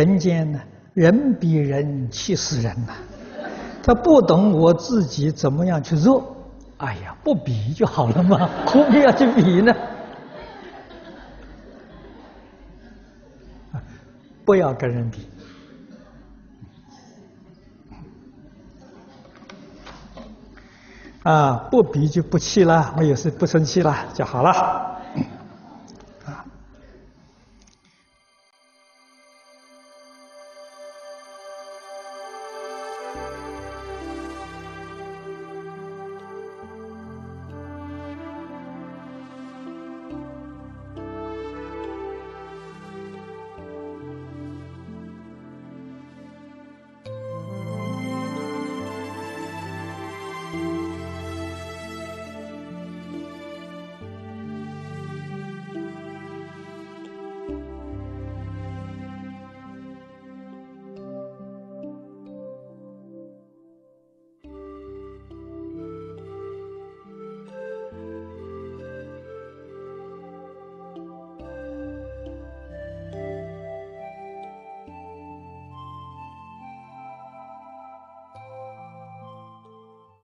人间呢，人比人气死人呐。他不懂我自己怎么样去做，哎呀，不比就好了嘛，何必要去比呢？不要跟人比啊，不比就不气了，我也是不生气了就好了。